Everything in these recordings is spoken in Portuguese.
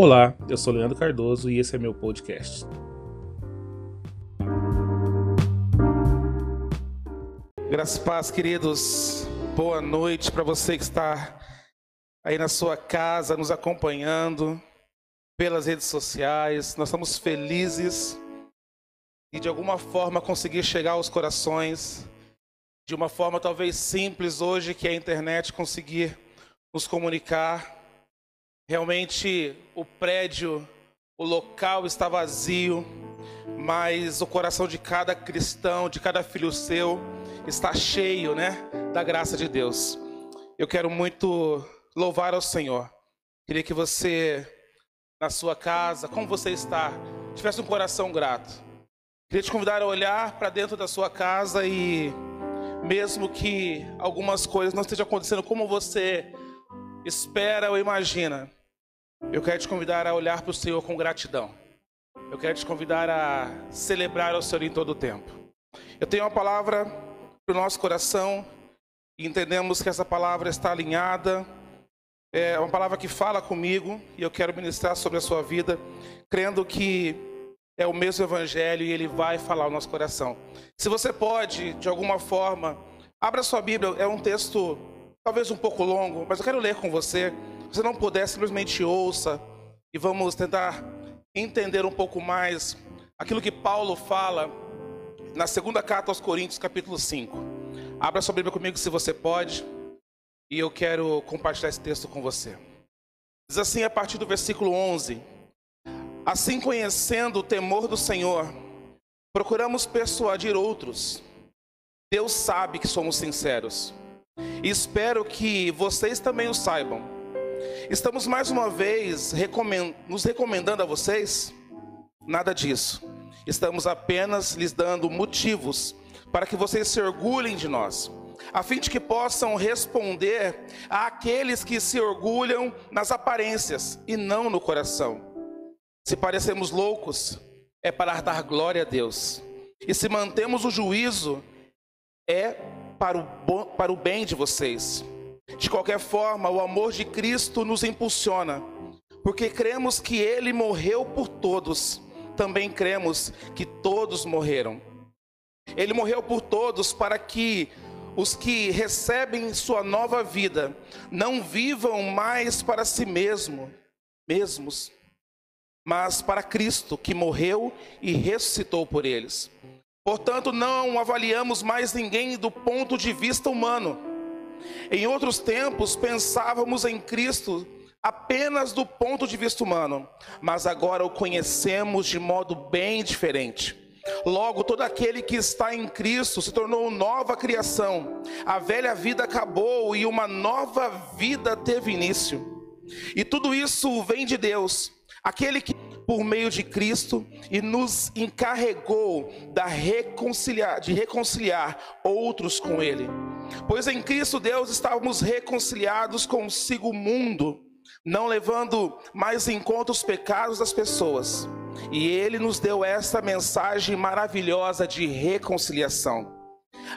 Olá, eu sou Leandro Cardoso e esse é meu podcast. Graças paz, queridos. Boa noite para você que está aí na sua casa nos acompanhando pelas redes sociais. Nós estamos felizes e de alguma forma conseguir chegar aos corações de uma forma talvez simples hoje que é a internet conseguir nos comunicar Realmente o prédio, o local está vazio, mas o coração de cada cristão, de cada filho seu, está cheio, né, da graça de Deus. Eu quero muito louvar ao Senhor. Queria que você, na sua casa, como você está, tivesse um coração grato. Queria te convidar a olhar para dentro da sua casa e, mesmo que algumas coisas não estejam acontecendo como você espera ou imagina, eu quero te convidar a olhar para o Senhor com gratidão. Eu quero te convidar a celebrar o Senhor em todo o tempo. Eu tenho uma palavra para o nosso coração e entendemos que essa palavra está alinhada. É uma palavra que fala comigo e eu quero ministrar sobre a sua vida, crendo que é o mesmo evangelho e ele vai falar ao nosso coração. Se você pode, de alguma forma, abra sua Bíblia, é um texto talvez um pouco longo, mas eu quero ler com você. Se não puder, simplesmente ouça e vamos tentar entender um pouco mais aquilo que Paulo fala na segunda carta aos Coríntios, capítulo 5. Abra sua Bíblia comigo se você pode, e eu quero compartilhar esse texto com você. Diz assim a partir do versículo 11: Assim conhecendo o temor do Senhor, procuramos persuadir outros. Deus sabe que somos sinceros. Espero que vocês também o saibam. Estamos mais uma vez recomend nos recomendando a vocês? Nada disso. Estamos apenas lhes dando motivos para que vocês se orgulhem de nós, a fim de que possam responder àqueles que se orgulham nas aparências e não no coração. Se parecemos loucos, é para dar glória a Deus. E se mantemos o juízo, é para o, bom, para o bem de vocês. De qualquer forma, o amor de Cristo nos impulsiona, porque cremos que Ele morreu por todos, também cremos que todos morreram. Ele morreu por todos para que os que recebem sua nova vida não vivam mais para si mesmo, mesmos, mas para Cristo que morreu e ressuscitou por eles. Portanto, não avaliamos mais ninguém do ponto de vista humano em outros tempos, pensávamos em Cristo apenas do ponto de vista humano, mas agora o conhecemos de modo bem diferente. Logo, todo aquele que está em Cristo se tornou nova criação. A velha vida acabou e uma nova vida teve início. E tudo isso vem de Deus, aquele que por meio de Cristo e nos encarregou da reconciliar, de reconciliar outros com ele. Pois em Cristo Deus estávamos reconciliados consigo o mundo, não levando mais em conta os pecados das pessoas. E ele nos deu esta mensagem maravilhosa de reconciliação.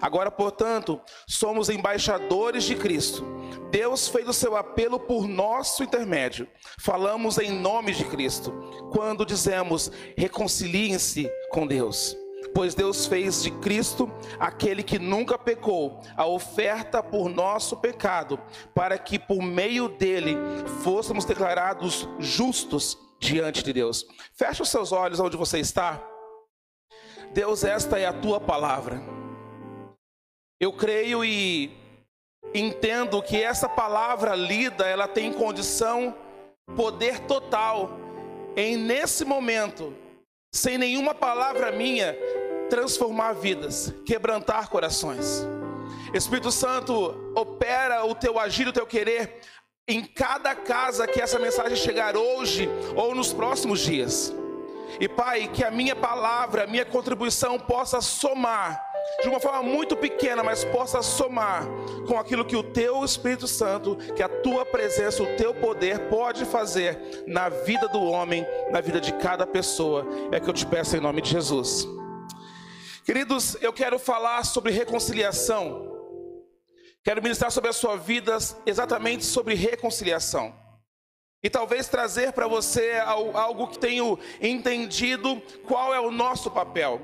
Agora, portanto, somos embaixadores de Cristo. Deus fez o seu apelo por nosso intermédio. Falamos em nome de Cristo quando dizemos: reconciliem-se com Deus pois Deus fez de Cristo, aquele que nunca pecou, a oferta por nosso pecado, para que por meio dele fôssemos declarados justos diante de Deus. Feche os seus olhos onde você está. Deus, esta é a tua palavra. Eu creio e entendo que essa palavra lida, ela tem condição, poder total em nesse momento, sem nenhuma palavra minha, transformar vidas, quebrantar corações. Espírito Santo, opera o teu agir, o teu querer em cada casa que essa mensagem chegar hoje ou nos próximos dias. E Pai, que a minha palavra, a minha contribuição possa somar de uma forma muito pequena, mas possa somar com aquilo que o teu Espírito Santo, que a tua presença, o teu poder pode fazer na vida do homem, na vida de cada pessoa. É que eu te peço em nome de Jesus. Queridos, eu quero falar sobre reconciliação. Quero ministrar sobre a sua vida exatamente sobre reconciliação. e talvez trazer para você algo que tenho entendido qual é o nosso papel.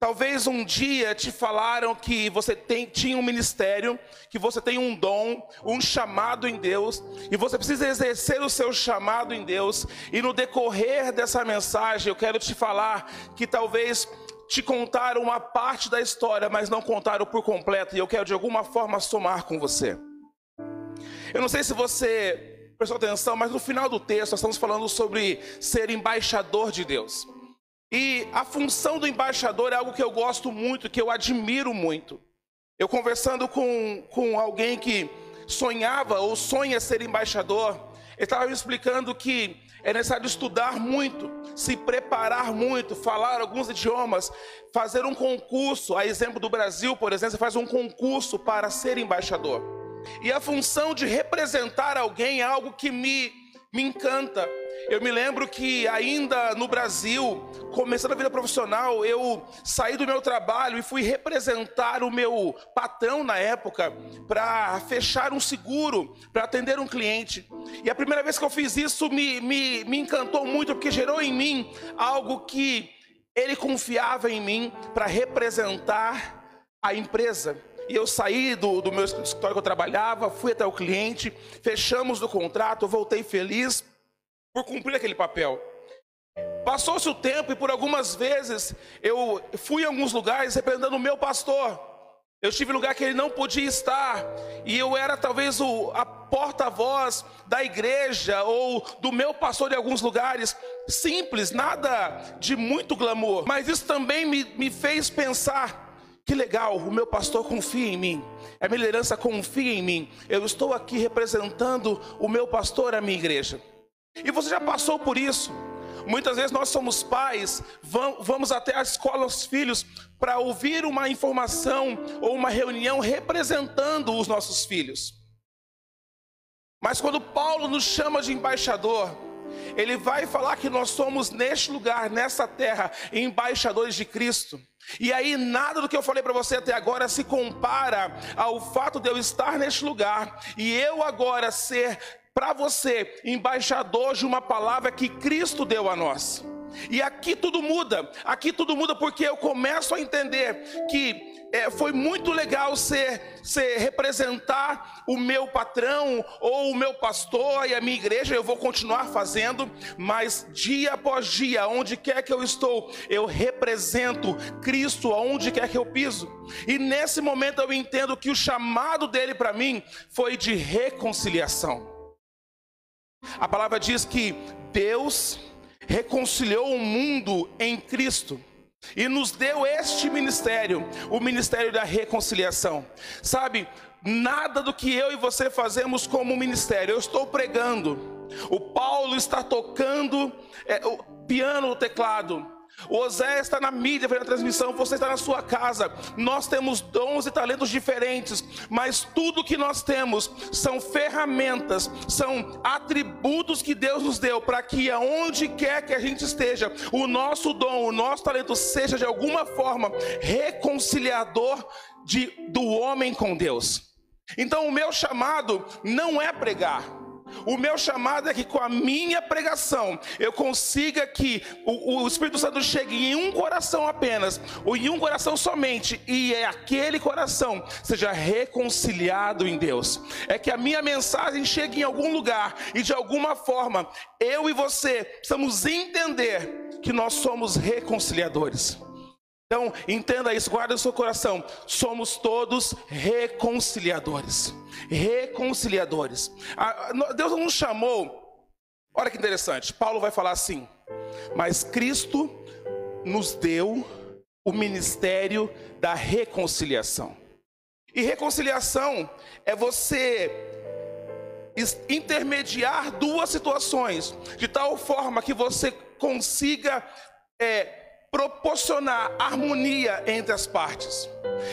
Talvez um dia te falaram que você tem, tinha um ministério, que você tem um dom, um chamado em Deus, e você precisa exercer o seu chamado em Deus. E no decorrer dessa mensagem, eu quero te falar que talvez te contaram uma parte da história, mas não contaram por completo, e eu quero de alguma forma somar com você. Eu não sei se você prestou atenção, mas no final do texto nós estamos falando sobre ser embaixador de Deus. E a função do embaixador é algo que eu gosto muito, que eu admiro muito. Eu conversando com, com alguém que sonhava ou sonha ser embaixador, ele estava me explicando que é necessário estudar muito, se preparar muito, falar alguns idiomas, fazer um concurso. A exemplo do Brasil, por exemplo, você faz um concurso para ser embaixador. E a função de representar alguém é algo que me, me encanta. Eu me lembro que ainda no Brasil, começando a vida profissional, eu saí do meu trabalho e fui representar o meu patrão na época para fechar um seguro, para atender um cliente. E a primeira vez que eu fiz isso me, me, me encantou muito, porque gerou em mim algo que ele confiava em mim para representar a empresa. E eu saí do, do meu escritório que eu trabalhava, fui até o cliente, fechamos o contrato, voltei feliz por cumprir aquele papel. Passou-se o tempo e por algumas vezes eu fui em alguns lugares representando o meu pastor. Eu estive em lugar que ele não podia estar, e eu era talvez o, a porta-voz da igreja ou do meu pastor em alguns lugares. Simples, nada de muito glamour, mas isso também me, me fez pensar: que legal, o meu pastor confia em mim, a minha liderança confia em mim, eu estou aqui representando o meu pastor, a minha igreja. E você já passou por isso. Muitas vezes nós somos pais, vamos até a escola os filhos para ouvir uma informação ou uma reunião representando os nossos filhos. Mas quando Paulo nos chama de embaixador, ele vai falar que nós somos neste lugar, nessa terra, embaixadores de Cristo. E aí nada do que eu falei para você até agora se compara ao fato de eu estar neste lugar e eu agora ser para você, embaixador de uma palavra que Cristo deu a nós. E aqui tudo muda, aqui tudo muda porque eu começo a entender que é, foi muito legal ser, ser representar o meu patrão ou o meu pastor e a minha igreja, eu vou continuar fazendo, mas dia após dia, onde quer que eu estou, eu represento Cristo aonde quer que eu piso. E nesse momento eu entendo que o chamado dele para mim foi de reconciliação. A palavra diz que Deus reconciliou o mundo em Cristo e nos deu este ministério, o ministério da reconciliação. Sabe, nada do que eu e você fazemos como ministério, eu estou pregando, o Paulo está tocando é, o piano, o teclado. O Osé está na mídia, vendo a transmissão, você está na sua casa. Nós temos dons e talentos diferentes, mas tudo que nós temos são ferramentas, são atributos que Deus nos deu para que aonde quer que a gente esteja, o nosso dom, o nosso talento seja de alguma forma reconciliador de, do homem com Deus. Então, o meu chamado não é pregar. O meu chamado é que com a minha pregação eu consiga que o, o, Espírito Santo chegue em um coração apenas, ou em um coração somente, e é aquele coração seja reconciliado em Deus. É que a minha mensagem chegue em algum lugar e de alguma forma eu e você precisamos entender que nós somos reconciliadores. Então, entenda isso, guarda no seu coração. Somos todos reconciliadores. Reconciliadores. Deus não nos chamou. Olha que interessante. Paulo vai falar assim: Mas Cristo nos deu o ministério da reconciliação. E reconciliação é você intermediar duas situações, de tal forma que você consiga é, proporcionar harmonia entre as partes.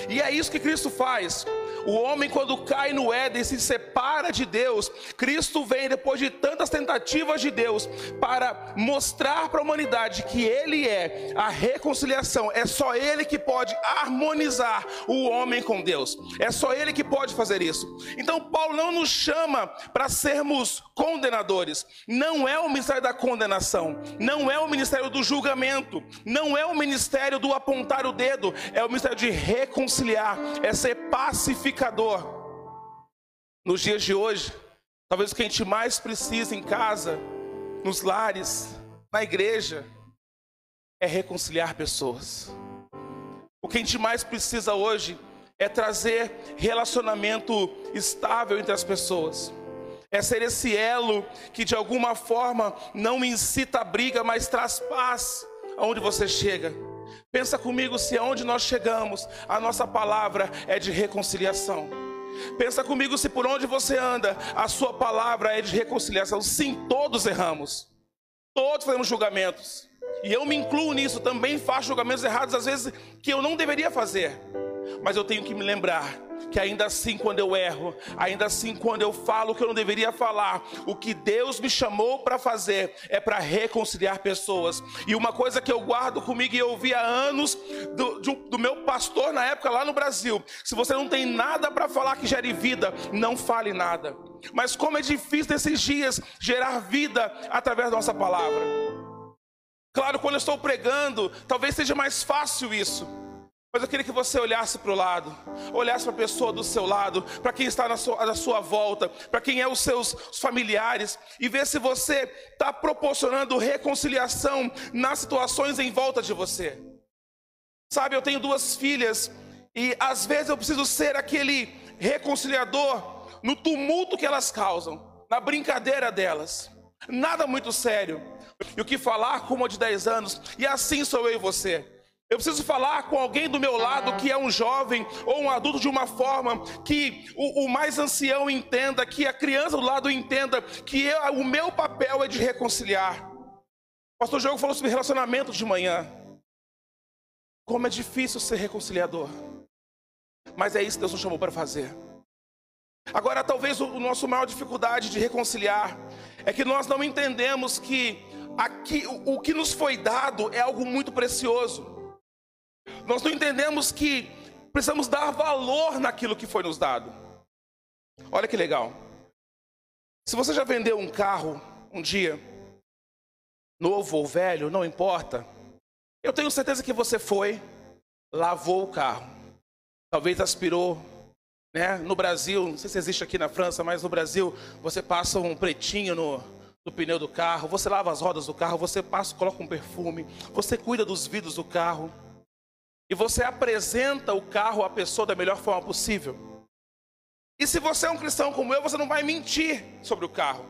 E é isso que Cristo faz. O homem, quando cai no Éden, se separa de Deus. Cristo vem depois de tantas tentativas de Deus para mostrar para a humanidade que Ele é a reconciliação. É só Ele que pode harmonizar o homem com Deus. É só Ele que pode fazer isso. Então, Paulo não nos chama para sermos condenadores. Não é o ministério da condenação. Não é o ministério do julgamento. Não é o ministério do apontar o dedo. É o ministério de reconciliar. É ser pacificado pacificador. Nos dias de hoje, talvez o que a gente mais precisa em casa, nos lares, na igreja, é reconciliar pessoas. O que a gente mais precisa hoje é trazer relacionamento estável entre as pessoas. É ser esse elo que de alguma forma não incita a briga, mas traz paz aonde você chega. Pensa comigo se aonde nós chegamos, a nossa palavra é de reconciliação. Pensa comigo se por onde você anda, a sua palavra é de reconciliação. Sim, todos erramos. Todos fazemos julgamentos. E eu me incluo nisso, também faço julgamentos errados às vezes que eu não deveria fazer. Mas eu tenho que me lembrar que ainda assim, quando eu erro, ainda assim, quando eu falo o que eu não deveria falar, o que Deus me chamou para fazer é para reconciliar pessoas. E uma coisa que eu guardo comigo e eu ouvi há anos do, do meu pastor na época lá no Brasil: se você não tem nada para falar que gere vida, não fale nada. Mas como é difícil nesses dias gerar vida através da nossa palavra. Claro, quando eu estou pregando, talvez seja mais fácil isso. Mas eu queria que você olhasse para o lado, olhasse para a pessoa do seu lado, para quem está na sua, na sua volta, para quem é os seus familiares, e ver se você está proporcionando reconciliação nas situações em volta de você. Sabe, eu tenho duas filhas, e às vezes eu preciso ser aquele reconciliador no tumulto que elas causam, na brincadeira delas. Nada muito sério. E o que falar com uma de 10 anos, e assim sou eu e você. Eu preciso falar com alguém do meu lado que é um jovem ou um adulto de uma forma que o, o mais ancião entenda, que a criança do lado entenda que eu, o meu papel é de reconciliar. O pastor Diogo falou sobre relacionamento de manhã. Como é difícil ser reconciliador. Mas é isso que Deus nos chamou para fazer. Agora, talvez o, nosso maior dificuldade de reconciliar é que nós não entendemos que aqui, o que nos foi dado é algo muito precioso. Nós não entendemos que precisamos dar valor naquilo que foi nos dado. Olha que legal. Se você já vendeu um carro um dia, novo ou velho, não importa. Eu tenho certeza que você foi, lavou o carro, talvez aspirou, né? No Brasil, não sei se existe aqui na França, mas no Brasil você passa um pretinho no, pneu do carro, você lava as rodas do carro, você passa, coloca um perfume, você cuida dos vidros do carro e você apresenta o carro à pessoa da melhor forma possível. E se você é um cristão como eu, você não vai mentir sobre o carro.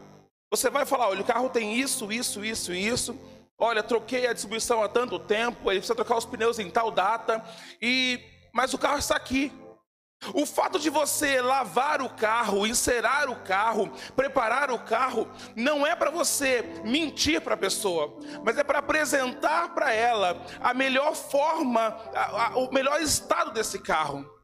Você vai falar: olha, o carro tem isso, isso, isso e isso. Olha, troquei a distribuição há tanto tempo, ele precisa trocar os pneus em tal data, e mas o carro está aqui. O fato de você lavar o carro, encerar o carro, preparar o carro, não é para você mentir para a pessoa, mas é para apresentar para ela a melhor forma, a, a, o melhor estado desse carro.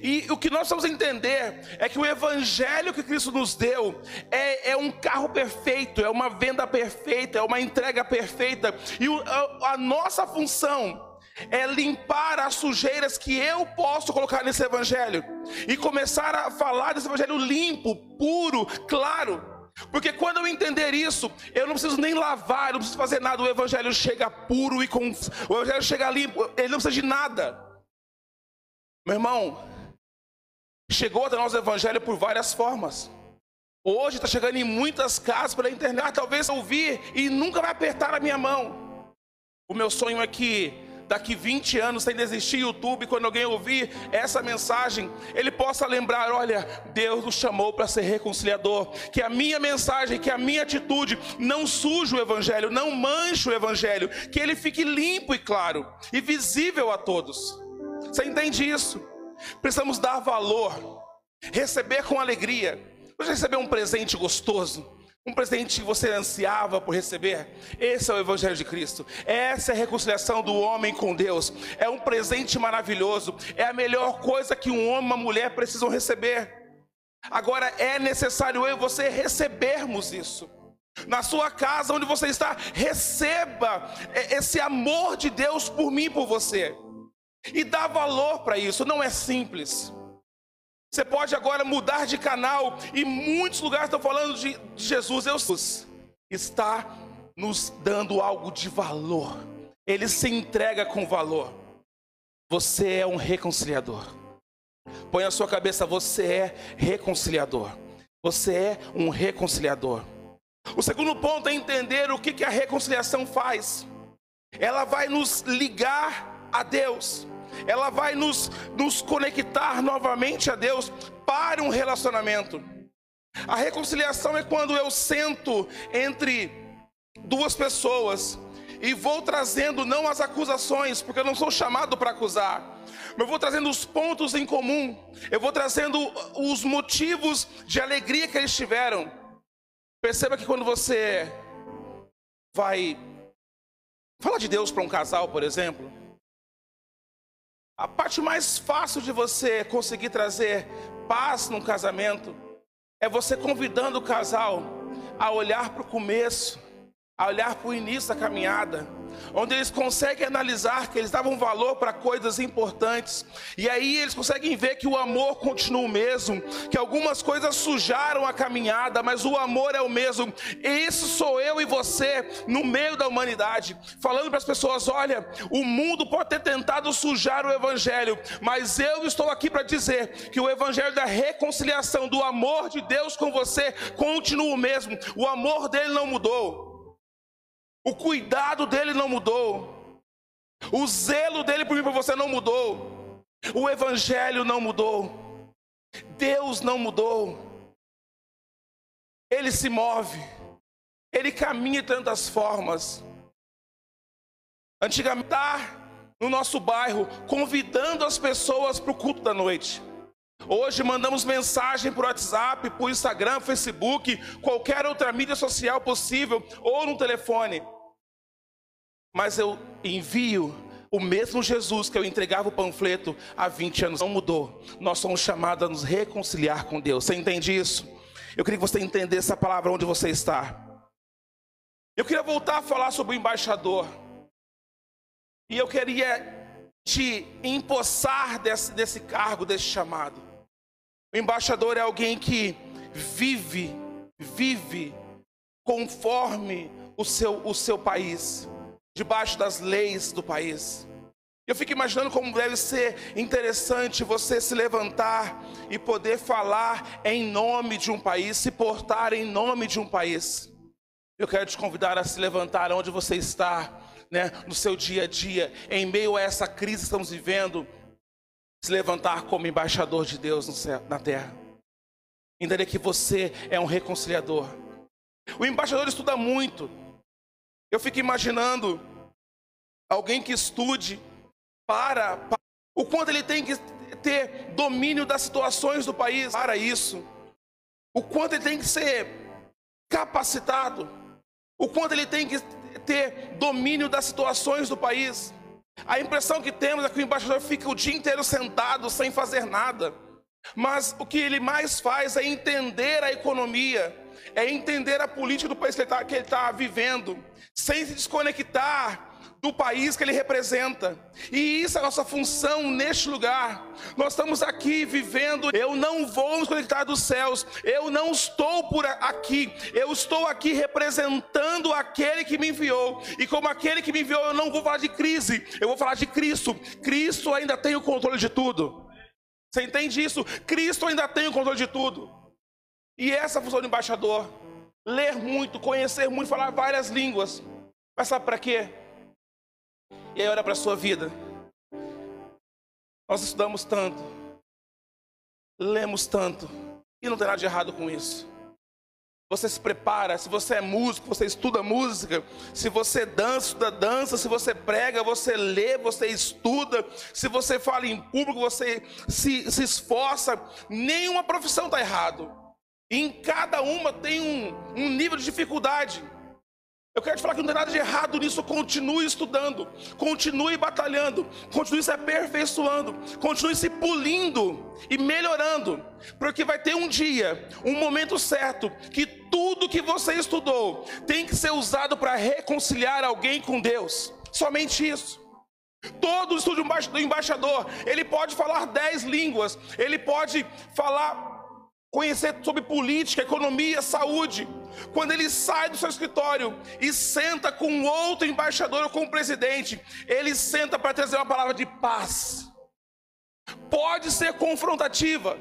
E o que nós vamos entender é que o evangelho que Cristo nos deu é, é, um carro perfeito, é uma venda perfeita, é uma entrega perfeita, e o, a, a nossa função é limpar as sujeiras que eu posso colocar nesse evangelho e começar a falar desse evangelho limpo, puro, claro. Porque quando eu entender isso, eu não preciso nem lavar, eu não preciso fazer nada. O evangelho chega puro e com o evangelho chega limpo, ele não precisa de nada. Meu irmão, chegou até nós o evangelho por várias formas. Hoje está chegando em muitas casas pela internet, talvez ouvir e nunca vai apertar a minha mão. O meu sonho é que daqui 20 anos, sem desistir YouTube, quando alguém ouvir essa mensagem, ele possa lembrar: olha, Deus nos chamou para ser reconciliador. Que a minha mensagem, que a minha atitude não suje o Evangelho, não manche o Evangelho, que ele fique limpo e claro e visível a todos. Você entende isso? Precisamos dar valor, receber com alegria. Você receber um presente gostoso, Um presente que você ansiava por receber? Esse é o Evangelho de Cristo. Essa é a reconciliação do homem com Deus. É um presente maravilhoso. É a melhor coisa que um homem e uma mulher precisam receber. Agora é necessário eu e você recebermos isso. Na sua casa, onde você está, receba esse amor de Deus por mim e por você. E dá valor para isso, não é simples. Você pode agora mudar de canal e muitos lugares estão falando de, Jesus. Jesus está nos dando algo de valor. Ele se entrega com valor. Você é um reconciliador. Põe a sua cabeça, você é reconciliador. Você é um reconciliador. O segundo ponto é entender o que, que a reconciliação faz. Ela vai nos ligar a Deus. Ela vai nos, nos conectar novamente a Deus para um relacionamento. A reconciliação é quando eu sento entre duas pessoas e vou trazendo não as acusações, porque eu não sou chamado para acusar, mas eu vou trazendo os pontos em comum, eu vou trazendo os motivos de alegria que eles tiveram. Perceba que quando você vai falar de Deus para um casal, por exemplo, a parte mais fácil de você conseguir trazer paz num casamento é você convidando o casal a olhar para o começo a olhar para o início da caminhada, onde eles conseguem analisar que eles davam valor para coisas importantes, e aí eles conseguem ver que o amor continua o mesmo, que algumas coisas sujaram a caminhada, mas o amor é o mesmo. Isso sou eu e você no meio da humanidade, falando para as pessoas: olha, o mundo pode ter tentado sujar o evangelho, mas eu estou aqui para dizer que o evangelho da reconciliação, do amor de Deus com você, continua o mesmo, o amor dele não mudou. O cuidado dele não mudou. O zelo dele por mim para você não mudou. O evangelho não mudou. Deus não mudou. Ele se move. Ele caminha de tantas formas. Antigamente, tá no nosso bairro, convidando as pessoas para o culto da noite. Hoje mandamos mensagem por WhatsApp, por Instagram, Facebook, qualquer outra mídia social possível, ou no telefone. Mas eu envio o mesmo Jesus que eu entregava o panfleto há 20 anos, não mudou. Nós somos chamados a nos reconciliar com Deus. Você entende isso? Eu queria que você entendesse essa palavra onde você está. Eu queria voltar a falar sobre o embaixador. E eu queria te empossar desse, desse cargo, desse chamado. O embaixador é alguém que vive, vive conforme o seu, o seu país, debaixo das leis do país. Eu fico imaginando como deve ser interessante você se levantar e poder falar em nome de um país, se portar em nome de um país. Eu quero te convidar a se levantar onde você está, né, no seu dia a dia, em meio a essa crise que estamos vivendo se levantar como embaixador de Deus céu, na terra. Entender que você é um reconciliador. O embaixador estuda muito. Eu fico imaginando alguém que estude para, para o quanto ele tem que ter domínio das situações do país para isso. O quanto ele tem que ser capacitado. O quanto ele tem que ter domínio das situações do país. A impressão que temos é que o embaixador fica o dia inteiro sentado sem fazer nada. Mas o que ele mais faz é entender a economia, é entender a política do país que ele está tá vivendo, sem se desconectar do país que ele representa. E isso é a nossa função neste lugar. Nós estamos aqui vivendo. Eu não vou me conectar dos céus. Eu não estou por aqui. Eu estou aqui representando aquele que me enviou. E como aquele que me enviou, eu não vou falar de crise. Eu vou falar de Cristo. Cristo ainda tem o controle de tudo. Você entende isso? Cristo ainda tem o controle de tudo. E essa função do embaixador. Ler muito, conhecer muito, falar várias línguas. Mas sabe para quê? E aí olha para a sua vida. Nós estudamos tanto, lemos tanto, e não tem nada de errado com isso. Você se prepara, se você é músico, você estuda música, se você dança, estuda dança, se você prega, você lê, você estuda, se você fala em público, você se, se esforça, nenhuma profissão está errado. Em cada uma tem um, um nível de dificuldade. Eu quero te falar que não tem nada de errado nisso. Continue estudando, continue batalhando, continue se aperfeiçoando, continue se pulindo e melhorando, porque vai ter um dia, um momento certo, que tudo que você estudou tem que ser usado para reconciliar alguém com Deus. Somente isso. Todo estudo do embaixador, ele pode falar dez línguas, ele pode falar conhecer sobre política, economia, saúde. Quando ele sai do seu escritório e senta com outro embaixador ou com o presidente, ele senta para trazer uma palavra de paz. Pode ser confrontativa,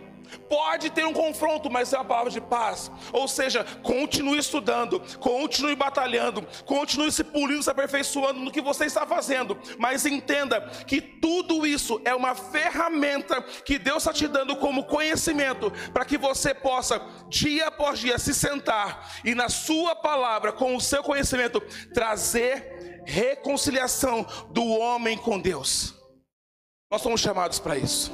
Pode ter um confronto, mas é uma palavra de paz. Ou seja, continue estudando, continue batalhando, continue se pulindo, se aperfeiçoando no que você está fazendo. Mas entenda que tudo isso é uma ferramenta que Deus está te dando como conhecimento para que você possa, dia após dia, se sentar e na sua palavra, com o seu conhecimento, trazer reconciliação do homem com Deus. Nós somos chamados para isso.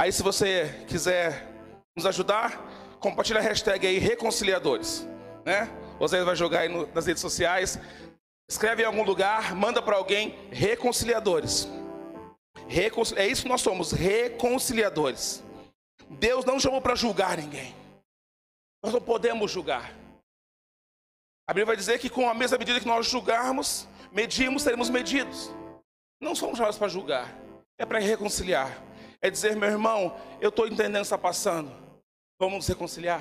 Aí, se você quiser nos ajudar, compartilha a hashtag aí reconciliadores, né? Você vai jogar aí no, nas redes sociais, escreve em algum lugar, manda para alguém reconciliadores. Reconcil... É isso que nós somos, reconciliadores. Deus não chamou para julgar ninguém. Nós não podemos julgar. A Bíblia vai dizer que com a mesma medida que nós julgarmos, medimos, seremos medidos. Não somos chamados para julgar, é para reconciliar. É dizer, meu irmão, eu estou entendendo o que está passando. Vamos nos reconciliar.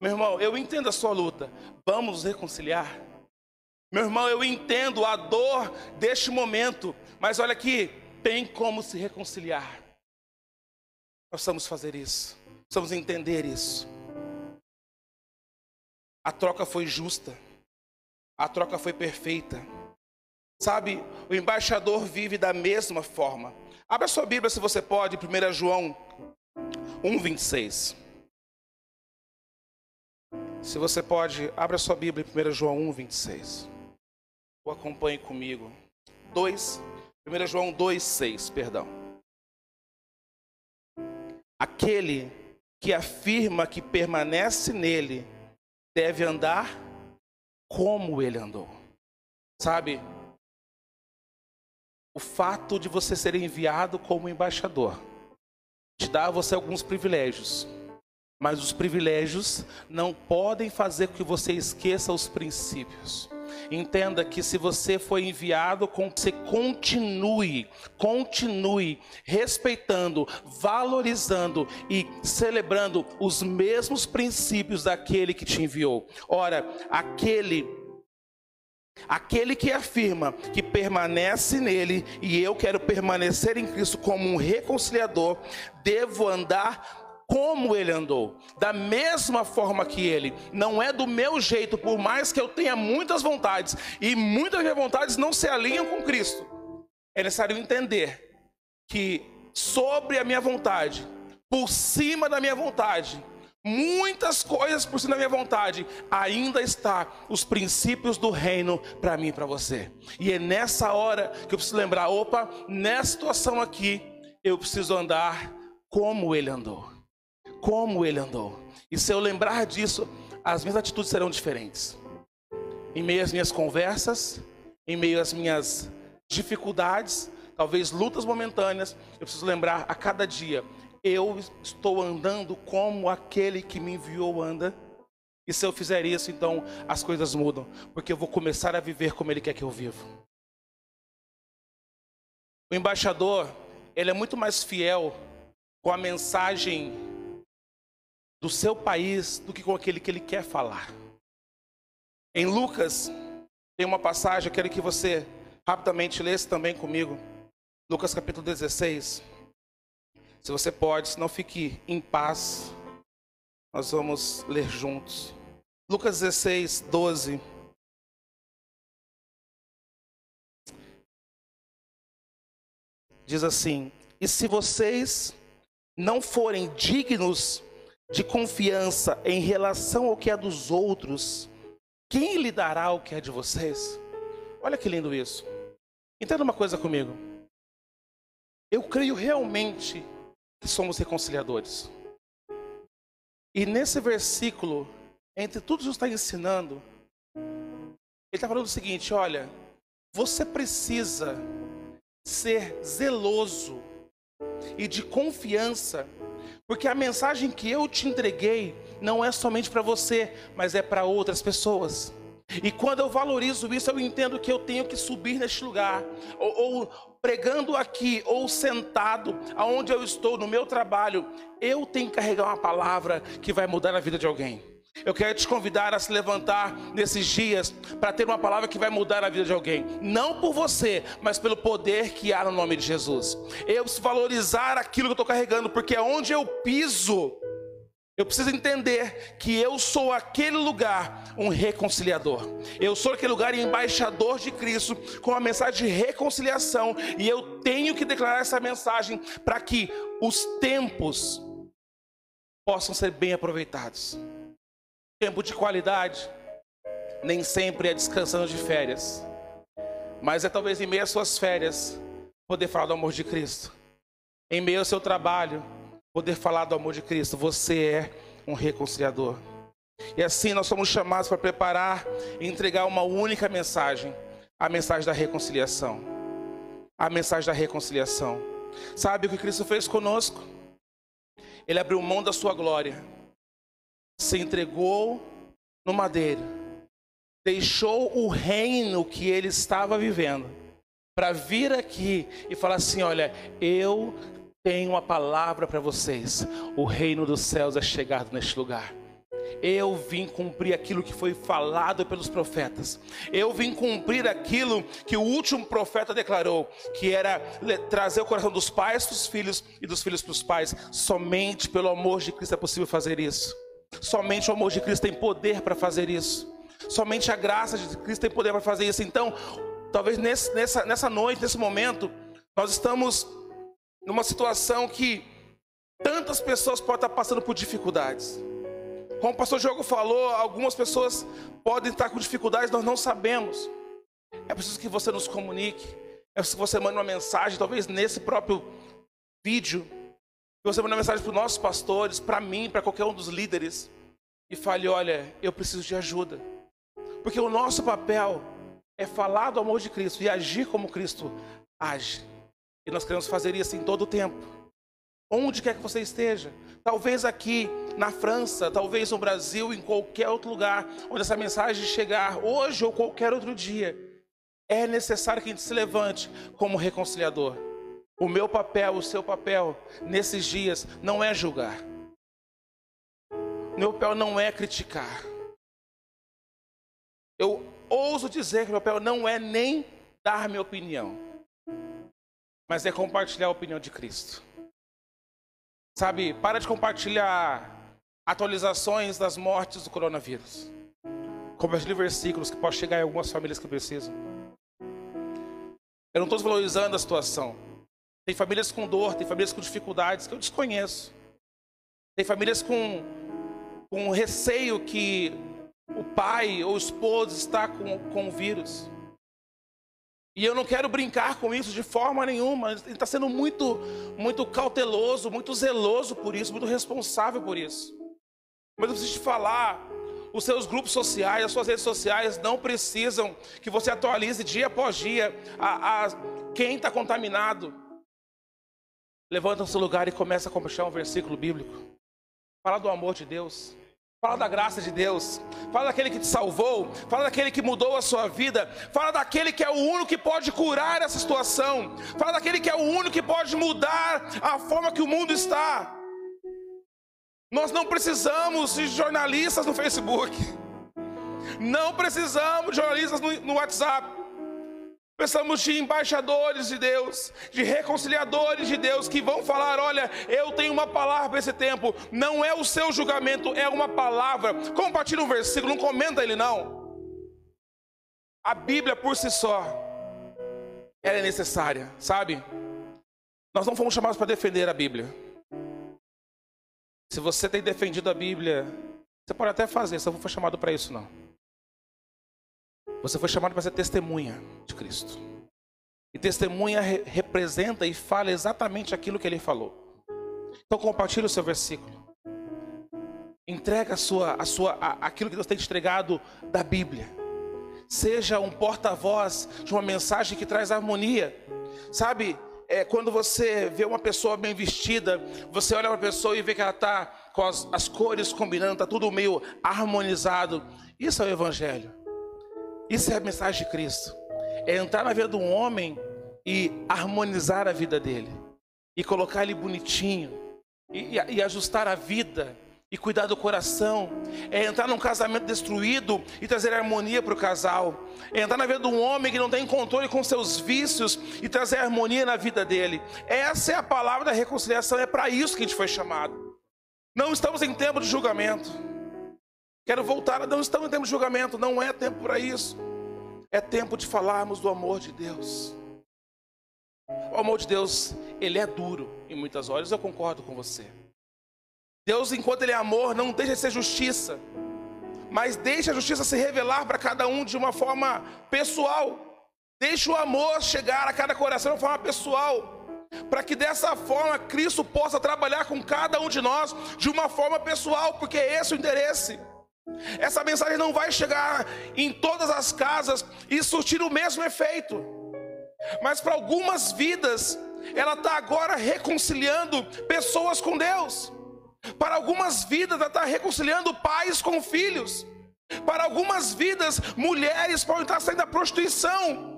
Meu irmão, eu entendo a sua luta. Vamos nos reconciliar. Meu irmão, eu entendo a dor deste momento. Mas olha aqui, tem como se reconciliar. Nós precisamos fazer isso. Precisamos entender isso. A troca foi justa. A troca foi perfeita. Sabe, o embaixador vive da mesma forma. Abra sua Bíblia, se você pode, 1 João 1,26. Se você pode, abra sua Bíblia, 1 João 1,26. Ou acompanhe comigo. 2, 1 João 2,6, perdão. Aquele que afirma que permanece nele deve andar como ele andou. Sabe, o fato de você ser enviado como embaixador te dá a você alguns privilégios. Mas os privilégios não podem fazer com que você esqueça os princípios. Entenda que se você foi enviado, você continue, continue respeitando, valorizando e celebrando os mesmos princípios daquele que te enviou. Ora, aquele Aquele que afirma que permanece nele e eu quero permanecer em Cristo como um reconciliador, devo andar como ele andou, da mesma forma que ele. Não é do meu jeito, por mais que eu tenha muitas vontades e muitas vontades não se alinham com Cristo. É necessário entender que sobre a minha vontade, por cima da minha vontade, muitas coisas por cima da minha vontade, ainda está os princípios do reino para mim e para você. E é nessa hora que eu preciso lembrar, opa, nessa situação aqui, eu preciso andar como ele andou. Como ele andou. E se eu lembrar disso, as minhas atitudes serão diferentes. Em meio às minhas conversas, em meio às minhas dificuldades, talvez lutas momentâneas, eu preciso lembrar a cada dia eu estou andando como aquele que me enviou anda. E se eu fizer isso, então as coisas mudam, porque eu vou começar a viver como ele quer que eu viva. O embaixador, ele é muito mais fiel com a mensagem do seu país do que com aquele que ele quer falar. Em Lucas, tem uma passagem, eu quero que você rapidamente lesse também comigo. Lucas capítulo 16. Se você pode, se não fique em paz, nós vamos ler juntos. Lucas 16, 12. Diz assim: E se vocês não forem dignos de confiança em relação ao que é dos outros, quem lhe dará o que é de vocês? Olha que lindo isso. Entenda uma coisa comigo. Eu creio realmente somos reconciliadores. E nesse versículo, entre tudo que está ensinando, ele está falando o seguinte: olha, você precisa ser zeloso e de confiança, porque a mensagem que eu te entreguei não é somente para você, mas é para outras pessoas. E quando eu valorizo isso, eu entendo que eu tenho que subir neste lugar, ou, ou, pregando aqui, ou sentado, aonde eu estou, no meu trabalho, eu tenho que carregar uma palavra que vai mudar a vida de alguém. Eu quero te convidar a se levantar nesses dias para ter uma palavra que vai mudar a vida de alguém. Não por você, mas pelo poder que há no nome de Jesus. Eu preciso valorizar aquilo que eu estou carregando, porque é onde eu piso. Eu preciso entender que eu sou aquele lugar, um reconciliador. Eu sou aquele lugar embaixador de Cristo com a mensagem de reconciliação. E eu tenho que declarar essa mensagem para que os tempos possam ser bem aproveitados. Tempo de qualidade nem sempre é descansando de férias, mas é talvez em meio às suas férias poder falar do amor de Cristo. Em meio ao seu trabalho, poder falar do amor de Cristo. Você é um reconciliador. E assim nós somos chamados para preparar e entregar uma única mensagem: a mensagem da reconciliação. A mensagem da reconciliação. Sabe o que Cristo fez conosco? Ele abriu mão da sua glória se entregou no madeiro, deixou o reino que ele estava vivendo, para vir aqui e falar assim: olha, eu tenho uma palavra para vocês, o reino dos céus é chegado neste lugar. Eu vim cumprir aquilo que foi falado pelos profetas. Eu vim cumprir aquilo que o último profeta declarou, que era trazer o coração dos pais para os filhos e dos filhos para os pais. Somente pelo amor de Cristo é possível fazer isso. Somente o amor de Cristo tem poder para fazer isso. Somente a graça de Cristo tem poder para fazer isso. Então, talvez nesse, nessa, nessa noite, nesse momento, nós estamos numa situação que tantas pessoas podem estar passando por dificuldades. Como o pastor Diogo falou, algumas pessoas podem estar com dificuldades, nós não sabemos. É preciso que você nos comunique. É preciso que você mande uma mensagem, talvez nesse próprio vídeo, você manda mensagem para os nossos pastores, para mim, para qualquer um dos líderes, e fale: olha, eu preciso de ajuda. Porque o nosso papel é falar do amor de Cristo e agir como Cristo age. E nós queremos fazer isso em todo o tempo. Onde quer que você esteja, talvez aqui na França, talvez no Brasil, em qualquer outro lugar onde essa mensagem chegar, hoje ou qualquer outro dia, é necessário que a gente se levante como reconciliador. O meu papel, o seu papel nesses dias não é julgar. Meu papel não é criticar. Eu ouso dizer que meu papel não é nem dar minha opinião, mas é compartilhar a opinião de Cristo. Sabe, para de compartilhar atualizações das mortes do coronavírus. Compartilhe versículos que podem chegar em algumas famílias que precisam. Eu não estou desvalorizando a situação. Tem famílias com dor, tem famílias com dificuldades que eu desconheço. Tem famílias com, com receio que o pai ou o esposo está com, com o vírus. E eu não quero brincar com isso de forma nenhuma. Ele está sendo muito, muito cauteloso, muito zeloso por isso, muito responsável por isso. Mas eu preciso te falar: os seus grupos sociais, as suas redes sociais não precisam que você atualize dia após dia a, a quem está contaminado. Levanta o seu lugar e começa a compartilhar um versículo bíblico. Fala do amor de Deus. Fala da graça de Deus. Fala daquele que te salvou. Fala daquele que mudou a sua vida. Fala daquele que é o único que pode curar essa situação. Fala daquele que é o único que pode mudar a forma que o mundo está. Nós não precisamos de jornalistas no Facebook. Não precisamos de jornalistas no, WhatsApp. Precisamos de embaixadores de Deus, de reconciliadores de Deus que vão falar: olha, eu tenho uma palavra para esse tempo. Não é o seu julgamento, é uma palavra. Compartilha um versículo, não comenta ele não. A Bíblia por si só, ela é necessária, sabe? Nós não fomos chamados para defender a Bíblia. Se você tem defendido a Bíblia, você pode até fazer, você não foi chamado para isso não. Você foi chamado para ser testemunha de Cristo. E testemunha re representa e fala exatamente aquilo que ele falou. Então compartilhe o seu versículo. Entrega a sua, a sua, a, aquilo que Deus tem te entregado da Bíblia. Seja um porta-voz de uma mensagem que traz harmonia. Sabe, é, quando você vê uma pessoa bem vestida, você olha para a pessoa e vê que ela está com as, as cores combinando, está tudo meio harmonizado. Isso é o Evangelho. Isso é a mensagem de Cristo. É entrar na vida um homem e harmonizar a vida dele. E colocar ele bonitinho. E, e, e ajustar a vida e cuidar do coração, é entrar num casamento destruído e trazer harmonia para o casal, é entrar na vida de um homem que não tem controle com seus vícios e trazer harmonia na vida dele. Essa é a palavra da reconciliação, é para isso que a gente foi chamado. Não estamos em tempo de julgamento. Quero voltar, não estamos em tempo de julgamento, não é tempo para isso. É tempo de falarmos do amor de Deus. O amor de Deus, ele é duro em muitas horas, eu concordo com você. Deus, enquanto Ele é amor, não deixa de ser justiça, mas deixa a justiça se revelar para cada um de uma forma pessoal. Deixa o amor chegar a cada coração de uma forma pessoal, para que dessa forma Cristo possa trabalhar com cada um de nós de uma forma pessoal, porque é esse o interesse. Essa mensagem não vai chegar em todas as casas e surtir o mesmo efeito, mas para algumas vidas, ela está agora reconciliando pessoas com Deus. Para algumas vidas, ela está reconciliando pais com filhos. Para algumas vidas, mulheres podem estar saindo da prostituição.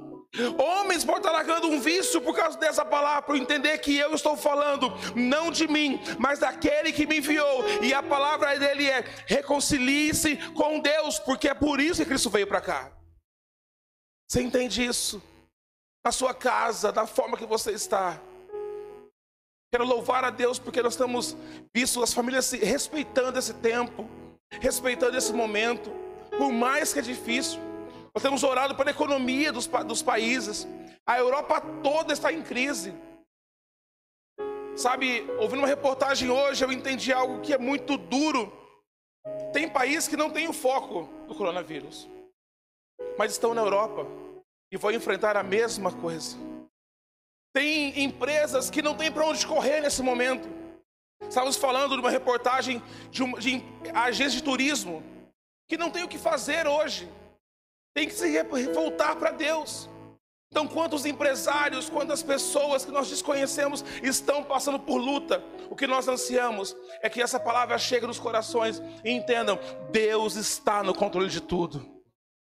Homens largando um vício por causa dessa palavra, para entender que eu estou falando não de mim, mas daquele que me enviou. E a palavra dele é: reconcilie-se com Deus, porque é por isso que Cristo veio para cá. Você entende isso? Na sua casa, da forma que você está. Quero louvar a Deus porque nós estamos visto as famílias se respeitando esse tempo, respeitando esse momento, por mais que é difícil. Nós temos orado pela economia dos, dos países. A Europa toda está em crise. Sabe, ouvindo uma reportagem hoje, eu entendi algo que é muito duro. Tem países que não têm o foco do coronavírus, mas estão na Europa e vão enfrentar a mesma coisa. Tem empresas que não têm para onde correr nesse momento. Estávamos falando de uma reportagem de, uma, de agência de turismo que não tem o que fazer hoje. Tem que se voltar para Deus. Então, quantos empresários, quantas pessoas que nós desconhecemos estão passando por luta? O que nós ansiamos é que essa palavra chegue nos corações e entendam: Deus está no controle de tudo.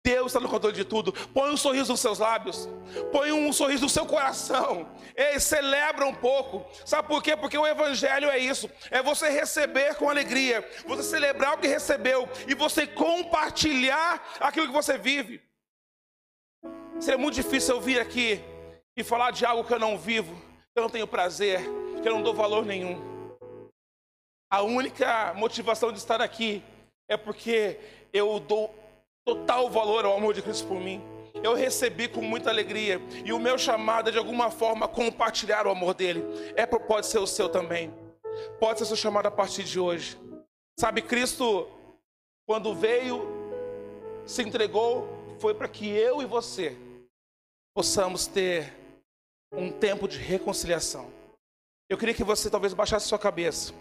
Deus está no controle de tudo. Põe um sorriso nos seus lábios. Põe um sorriso no seu coração. Ei, celebra um pouco. Sabe por quê? Porque o Evangelho é isso. É você receber com alegria. Você celebrar o que recebeu. E você compartilhar aquilo que você vive. Seria muito difícil eu vir aqui e falar de algo que eu não vivo. Que eu não tenho prazer. Que eu não dou valor nenhum. A única motivação de estar aqui é porque eu dou total valor ao amor de Cristo por mim. Eu recebi com muita alegria. E o meu chamado é de alguma forma compartilhar o amor dele. É, pode ser o seu também. Pode ser o seu chamado a partir de hoje. Sabe, Cristo, quando veio, se entregou, foi para que eu e você possamos ter um tempo de reconciliação. Eu queria que você talvez baixasse sua cabeça.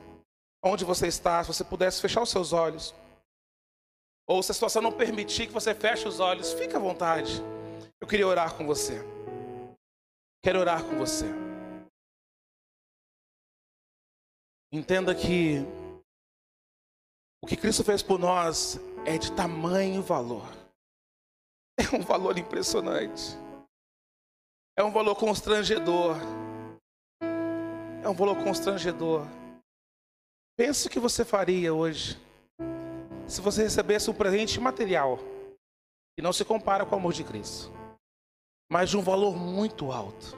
Onde você está, se você pudesse fechar os seus olhos. Ou se a situação não permitir que você feche os olhos, fique à vontade. Eu queria orar com você. Quero orar com você. Entenda que o que Cristo fez por nós é de tamanho valor. É um valor impressionante. É um valor constrangedor. É um valor constrangedor. Pense o que você faria hoje se você recebesse um presente material que não se compara com o amor de Cristo, mas de um valor muito alto.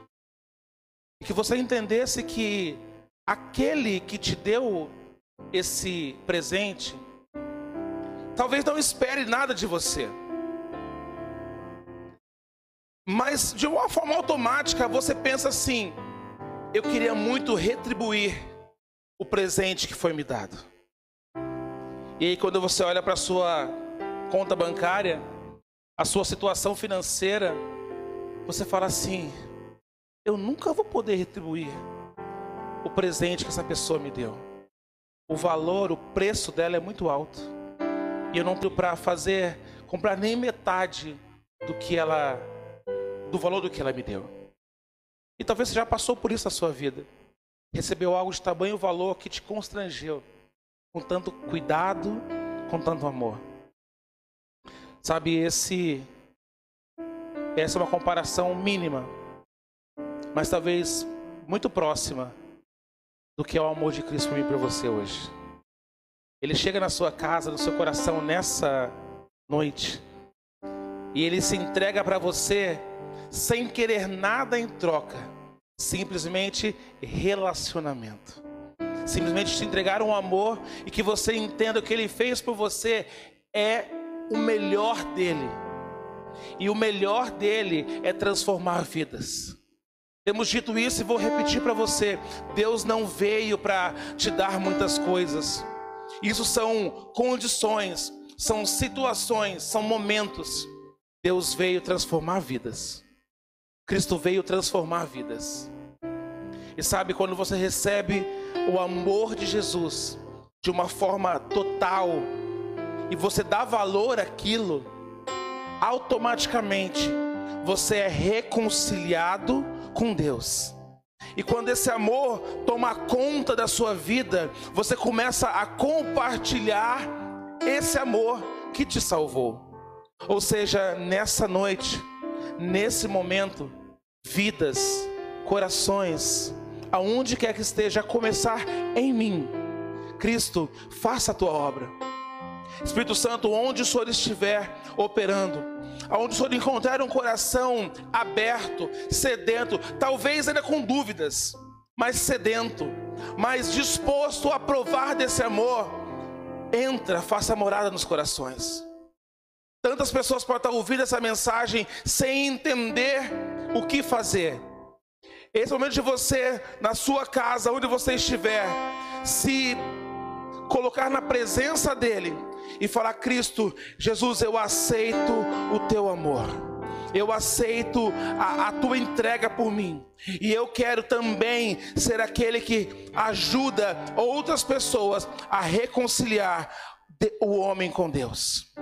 E que você entendesse que aquele que te deu esse presente, talvez não espere nada de você. Mas de uma forma automática você pensa assim: eu queria muito retribuir o presente que foi me dado. E aí, quando você olha para a sua conta bancária, a sua situação financeira, você fala assim: eu nunca vou poder retribuir o presente que essa pessoa me deu. o valor, o preço dela é muito alto. E eu não tenho para fazer, comprar nem metade do que ela, do valor do que ela me deu. E talvez você já passou por isso na sua vida. Recebeu algo de tamanho valor que te constrangeu, com tanto cuidado, com tanto amor. Sabe, esse essa é uma comparação mínima, mas talvez muito próxima do que é o amor de Cristo para mim para você hoje. Ele chega na sua casa, no seu coração nessa noite, e ele se entrega para você sem querer nada em troca, simplesmente relacionamento. Simplesmente te entregar um amor e que você entenda o que ele fez por você é o melhor dele. E o melhor dele é transformar vidas. Temos dito isso e vou repetir para você: Deus não veio para te dar muitas coisas. Isso são condições, são situações, são momentos. Deus veio transformar vidas. Cristo veio transformar vidas. E sabe, quando você recebe o amor de Jesus de uma forma total, e você dá valor àquilo, automaticamente você é reconciliado com Deus. E quando esse amor toma conta da sua vida, você começa a compartilhar esse amor que te salvou. Ou seja, nessa noite, nesse momento, vidas, corações, aonde quer que esteja, a começar em mim. Cristo, faça a tua obra. Espírito Santo, onde o Senhor estiver operando, aonde o Senhor encontrar um coração aberto, sedento, talvez ainda com dúvidas, mas sedento, mas disposto a provar desse amor, entra, faça morada nos corações. Tantas pessoas podem estar ouvindo essa mensagem sem entender o que fazer. Esse é momento de você, na sua casa, onde você estiver, se colocar na presença dEle e falar: Cristo, Jesus, eu aceito o teu amor. Eu aceito a, a, tua entrega por mim. E eu quero também ser aquele que ajuda outras pessoas a reconciliar o homem com Deus.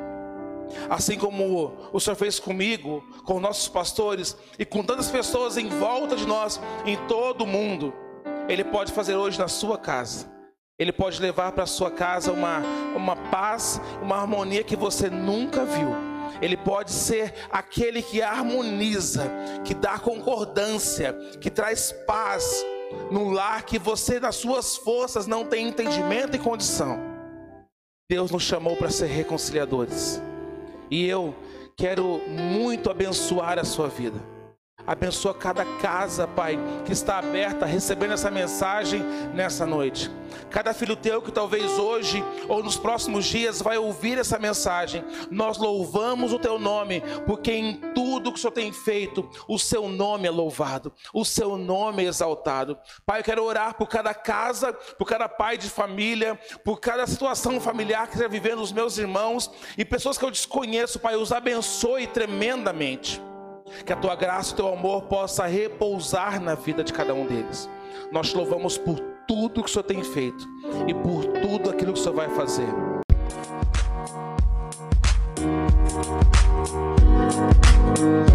Assim como o Senhor fez comigo, com nossos pastores e com tantas pessoas em volta de nós, em todo o mundo, Ele pode fazer hoje na sua casa. Ele pode levar para sua casa uma, uma paz, uma harmonia que você nunca viu. Ele pode ser aquele que harmoniza, que dá concordância, que traz paz no lar que você, nas suas forças, não tem entendimento e condição. Deus nos chamou para ser reconciliadores. E eu quero muito abençoar a sua vida. Abençoa cada casa, Pai, que está aberta, recebendo essa mensagem nessa noite. Cada filho teu que talvez hoje ou nos próximos dias vai ouvir essa mensagem. Nós louvamos o teu nome, porque em tudo que o Senhor tem feito, o seu nome é louvado, o seu nome é exaltado. Pai, eu quero orar por cada casa, por cada pai de família, por cada situação familiar que está vivendo os meus irmãos e pessoas que eu desconheço, Pai, os abençoe tremendamente. Que a tua graça e o teu amor possa repousar na vida de cada um deles. Nós te louvamos por tudo que o Senhor tem feito e por tudo aquilo que o Senhor vai fazer. Música